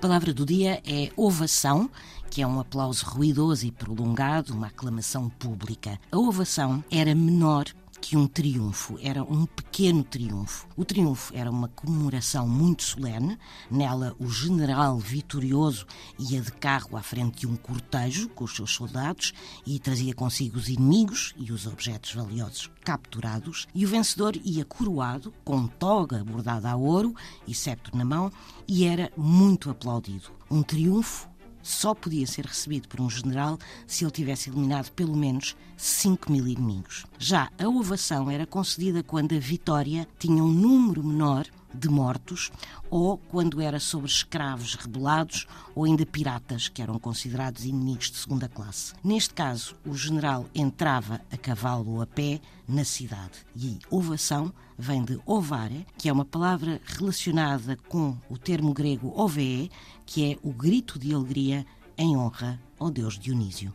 palavra do dia é ovação, que é um aplauso ruidoso e prolongado, uma aclamação pública. A ovação era menor que um triunfo, era um pequeno triunfo. O triunfo era uma comemoração muito solene, nela o general vitorioso ia de carro à frente de um cortejo com os seus soldados e trazia consigo os inimigos e os objetos valiosos capturados, e o vencedor ia coroado, com toga bordada a ouro e septo na mão, e era muito aplaudido. Um triunfo só podia ser recebido por um general se ele tivesse eliminado pelo menos 5 mil inimigos. Já a ovação era concedida quando a vitória tinha um número menor de mortos ou quando era sobre escravos rebelados ou ainda piratas, que eram considerados inimigos de segunda classe. Neste caso, o general entrava a cavalo ou a pé na cidade e ovação vem de ovare, que é uma palavra relacionada com o termo grego ovee, que é o grito de alegria em honra ao deus Dionísio.